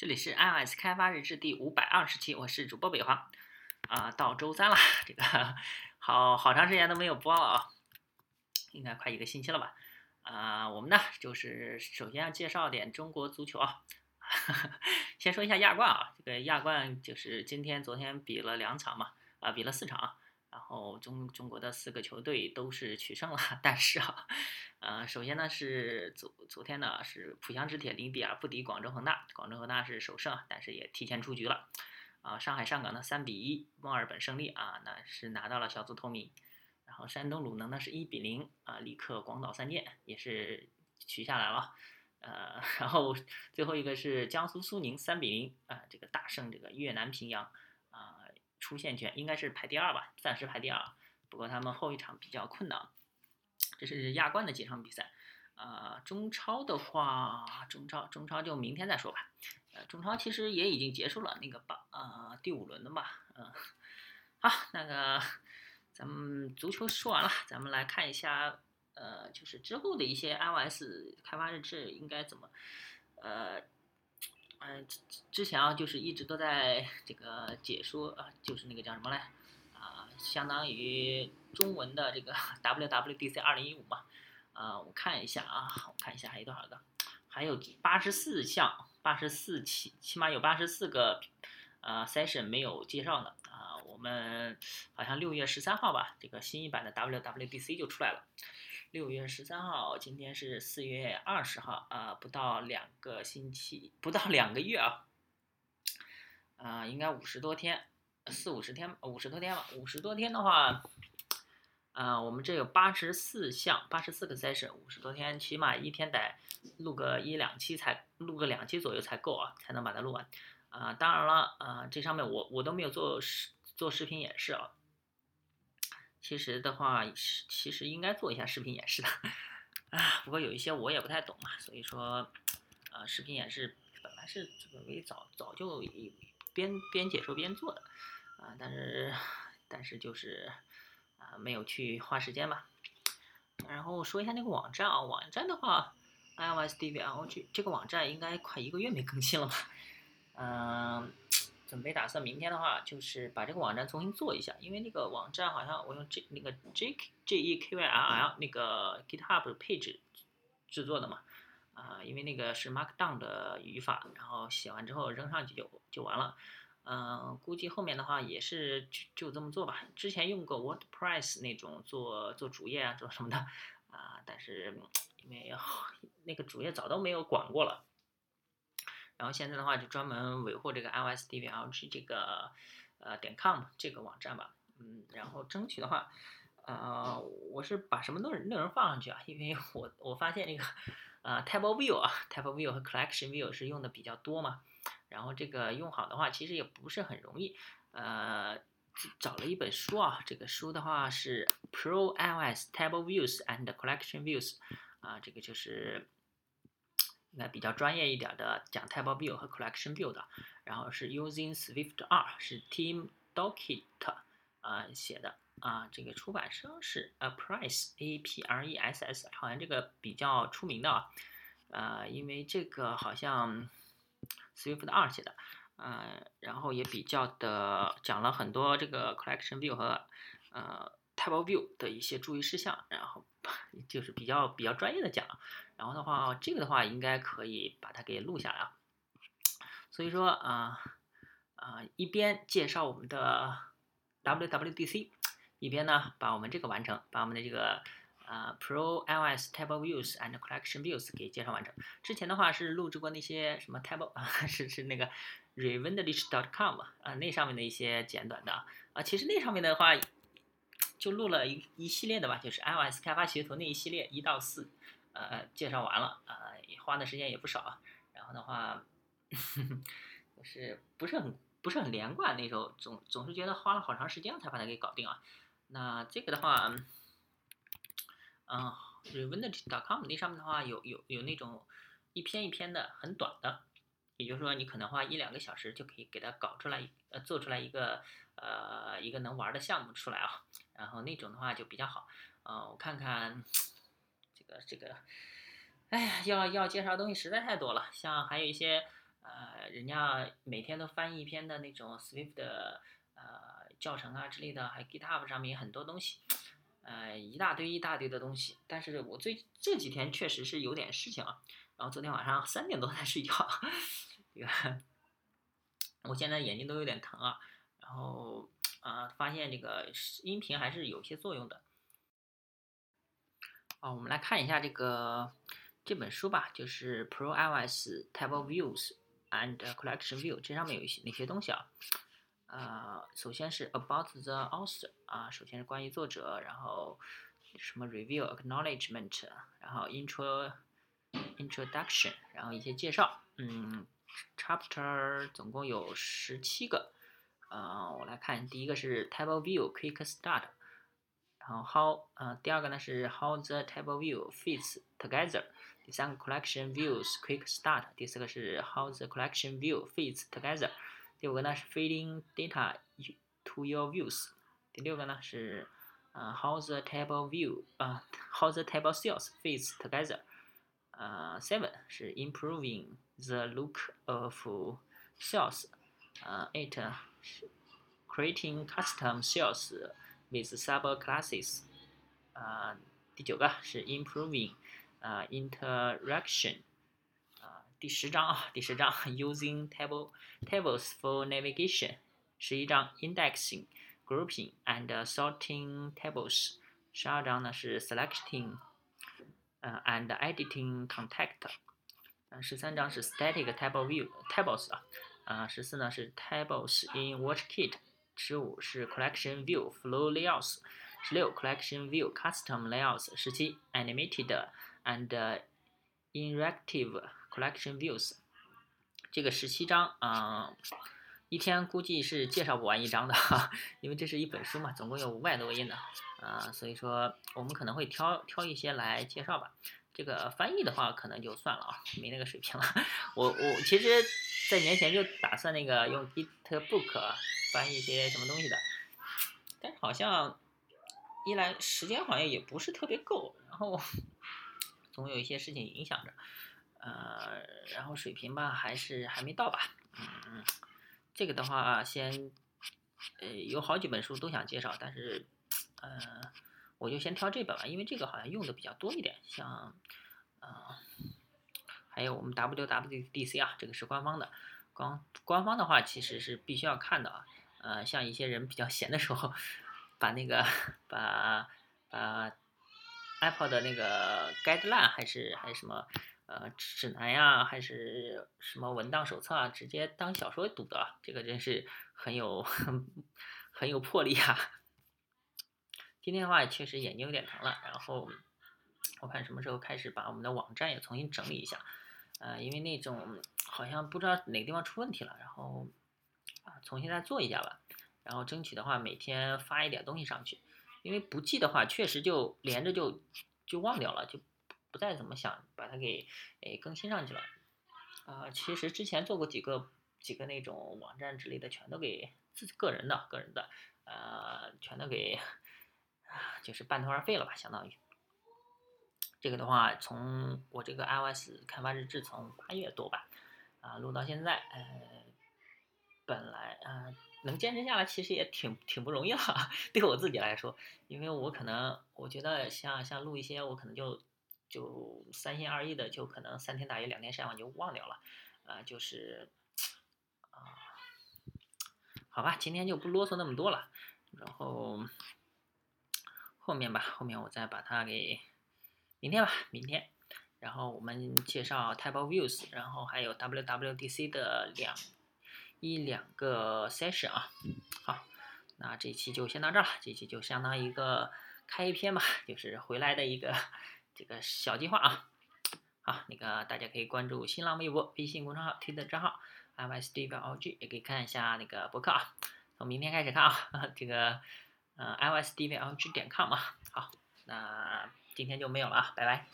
这里是 iOS 开发日志第五百二十期，我是主播北华。啊，到周三了，这个好好长时间都没有播了啊，应该快一个星期了吧？啊，我们呢就是首先要介绍点中国足球啊，先说一下亚冠啊，这个亚冠就是今天、昨天比了两场嘛，啊，比了四场。然后中中国的四个球队都是取胜了，但是啊，呃，首先呢是昨昨天呢是浦项之铁零比二不敌广州恒大，广州恒大是首胜，但是也提前出局了。啊，上海上港呢三比一墨尔本胜利啊，那是拿到了小组头名。然后山东鲁能呢是一比零啊力克广岛三剑，也是取下来了。呃，然后最后一个是江苏苏宁三比零啊这个大胜这个越南平阳。出线权应该是排第二吧，暂时排第二。不过他们后一场比较困难。这是亚冠的几场比赛。呃，中超的话，中超中超就明天再说吧。呃，中超其实也已经结束了那个八呃第五轮的嘛。嗯，好，那个咱们足球说完了，咱们来看一下呃就是之后的一些 iOS 开发日志应该怎么呃。嗯，之之前啊，就是一直都在这个解说啊，就是那个叫什么嘞？啊，相当于中文的这个 WWDC 二零一五嘛。啊，我看一下啊，我看一下还有多少个？还有八十四项，八十四起，起码有八十四个呃 session 没有介绍呢。啊，我们好像六月十三号吧，这个新一版的 WWDC 就出来了。六月十三号，今天是四月二十号啊，不到两个星期，不到两个月啊，啊，应该五十多天，四五十天，五十多天吧。五十多天的话，啊，我们这有八十四项，八十四个 session，五十多天，起码一天得录个一两期才录个两期左右才够啊，才能把它录完。啊，当然了，啊，这上面我我都没有做视做视频演示啊。其实的话，是其实应该做一下视频演示的，啊，不过有一些我也不太懂嘛，所以说，呃，视频演示本来是准备早早就边边解说边做的，啊，但是但是就是啊没有去花时间吧。然后说一下那个网站啊，网站的话，iOS DVL 这这个网站应该快一个月没更新了吧，嗯。准备打算明天的话，就是把这个网站重新做一下，因为那个网站好像我用 J 那个 J K J E K Y L L 那个 GitHub 配置制作的嘛，啊，因为那个是 Markdown 的语法，然后写完之后扔上去就就完了，嗯，估计后面的话也是就就这么做吧。之前用过 WordPress 那种做做主页啊，做什么的啊，但是因为 那个主页早都没有管过了。然后现在的话，就专门维护这个 iOS DVLG 这个呃点 com 这个网站吧，嗯，然后争取的话，呃，我是把什么内内容放上去啊？因为 我我发现那个呃 table View 啊，table View 和 Collection View 是用的比较多嘛，然后这个用好的话，其实也不是很容易。呃，找了一本书啊，这个书的话是 Pro iOS Table Views and Collection Views，啊，这个就是。应该比较专业一点的，讲 Table View 和 Collection View 的，然后是 Using Swift 二，是 Tim Dockett 啊写的啊，这个出版商是 Apress A P R E S S，好像这个比较出名的啊，呃，因为这个好像 Swift 二写的，呃，然后也比较的讲了很多这个 Collection View 和呃 Table View 的一些注意事项，然后就是比较比较专业的讲。然后的话，这个的话应该可以把它给录下来啊。所以说啊啊，一边介绍我们的 WWDC，一边呢把我们这个完成，把我们的这个啊 Pro iOS Table Views and Collection Views 给介绍完成。之前的话是录制过那些什么 Table 啊，是是那个 Revendlist.com 啊，那上面的一些简短的啊。其实那上面的话就录了一一系列的吧，就是 iOS 开发学图那一系列一到四。呃，介绍完了，呃，花的时间也不少啊，然后的话，就是不是很不是很连贯，那时候总总是觉得花了好长时间才把它给搞定啊。那这个的话，嗯 r e v e n d c o m 那上面的话有有有那种一篇一篇的很短的，也就是说你可能花一两个小时就可以给它搞出来，呃，做出来一个呃一个能玩的项目出来啊。然后那种的话就比较好，呃，我看看。这个这个，哎呀，要要介绍东西实在太多了，像还有一些呃，人家每天都翻译一篇的那种 Swift 的呃教程啊之类的，还有 GitHub 上面很多东西，呃，一大堆一大堆的东西。但是我最这几天确实是有点事情啊，然后昨天晚上三点多才睡觉，这个 我现在眼睛都有点疼啊，然后啊发现这个音频还是有些作用的。啊，我们来看一下这个这本书吧，就是 Pro iOS Table Views and Collection View，这上面有一些哪些东西啊？呃，首先是 About the Author，啊，首先是关于作者，然后什么 Review Acknowledgement，然后 Intro Introduction，然后一些介绍，嗯，Chapter 总共有十七个，呃，我来看第一个是 Table View Quick Start。然后 how 呃第二个呢是 how the table view fits together，第三个 collection views quick start，第四个是 how the collection view fits together，第五个呢是 feeding data to your views，第六个呢是呃 how the table view 啊 how the table cells fits together，呃 seven 是 improving the look of cells， 呃 eight 是 creating custom cells。with subclasses，啊，第九个是 improving，啊，interaction，啊，第十章啊，第十章 using table tables for navigation，十一章 indexing，grouping and sorting tables，十二章呢是 selecting，呃，and editing contact，嗯，十三章是 static table view tables 啊， 啊，十四呢是 tables in WatchKit。十五是 Collection View Flow Layouts，十六 Collection View Custom Layouts，十七 Animated and Interactive Collection Views。这个十七章啊，一天估计是介绍不完一章的，因为这是一本书嘛，总共有五百多页呢啊，所以说我们可能会挑挑一些来介绍吧。这个翻译的话，可能就算了啊，没那个水平了。我我其实，在年前就打算那个用 GitBook。翻译一些什么东西的，但是好像一来时间好像也不是特别够，然后 总有一些事情影响着，呃，然后水平吧还是还没到吧，嗯，这个的话先，呃，有好几本书都想介绍，但是，呃，我就先挑这本吧，因为这个好像用的比较多一点，像，呃，还有我们 WWDC 啊，这个是官方的，官官方的话其实是必须要看的啊。呃，像一些人比较闲的时候，把那个把把 Apple 的那个 Guideline 还是还是什么呃指南呀，还是什么文档手册啊，直接当小说读的，这个真是很有 很有魄力啊！今天的话确实眼睛有点疼了，然后我看什么时候开始把我们的网站也重新整理一下，呃，因为那种好像不知道哪个地方出问题了，然后啊。重新再做一下吧，然后争取的话每天发一点东西上去，因为不记的话确实就连着就就忘掉了，就不再怎么想把它给诶更新上去了。啊，其实之前做过几个几个那种网站之类的，全都给自己个人的个人的，呃，全都给就是半途而废了吧，相当于。这个的话，从我这个 iOS 开发日志从八月多吧，啊录到现在，呃。本来啊，能坚持下来其实也挺挺不容易了，对我自己来说，因为我可能我觉得像像录一些，我可能就就三心二意的，就可能三天打鱼两天晒网就忘掉了，啊，就是啊，好吧，今天就不啰嗦那么多了，然后后面吧，后面我再把它给明天吧，明天，然后我们介绍 Table Views，然后还有 WWDC 的两。一两个 session 啊，好，那这期就先到这儿了。这期就相当于一个开篇吧，就是回来的一个这个小计划啊。好，那个大家可以关注新浪微博、微信公众号、推特账号 m s d v l g 也可以看一下那个博客啊。从明天开始看啊，这个呃 i s d v l g 点 com 嘛。好，那今天就没有了啊，拜拜。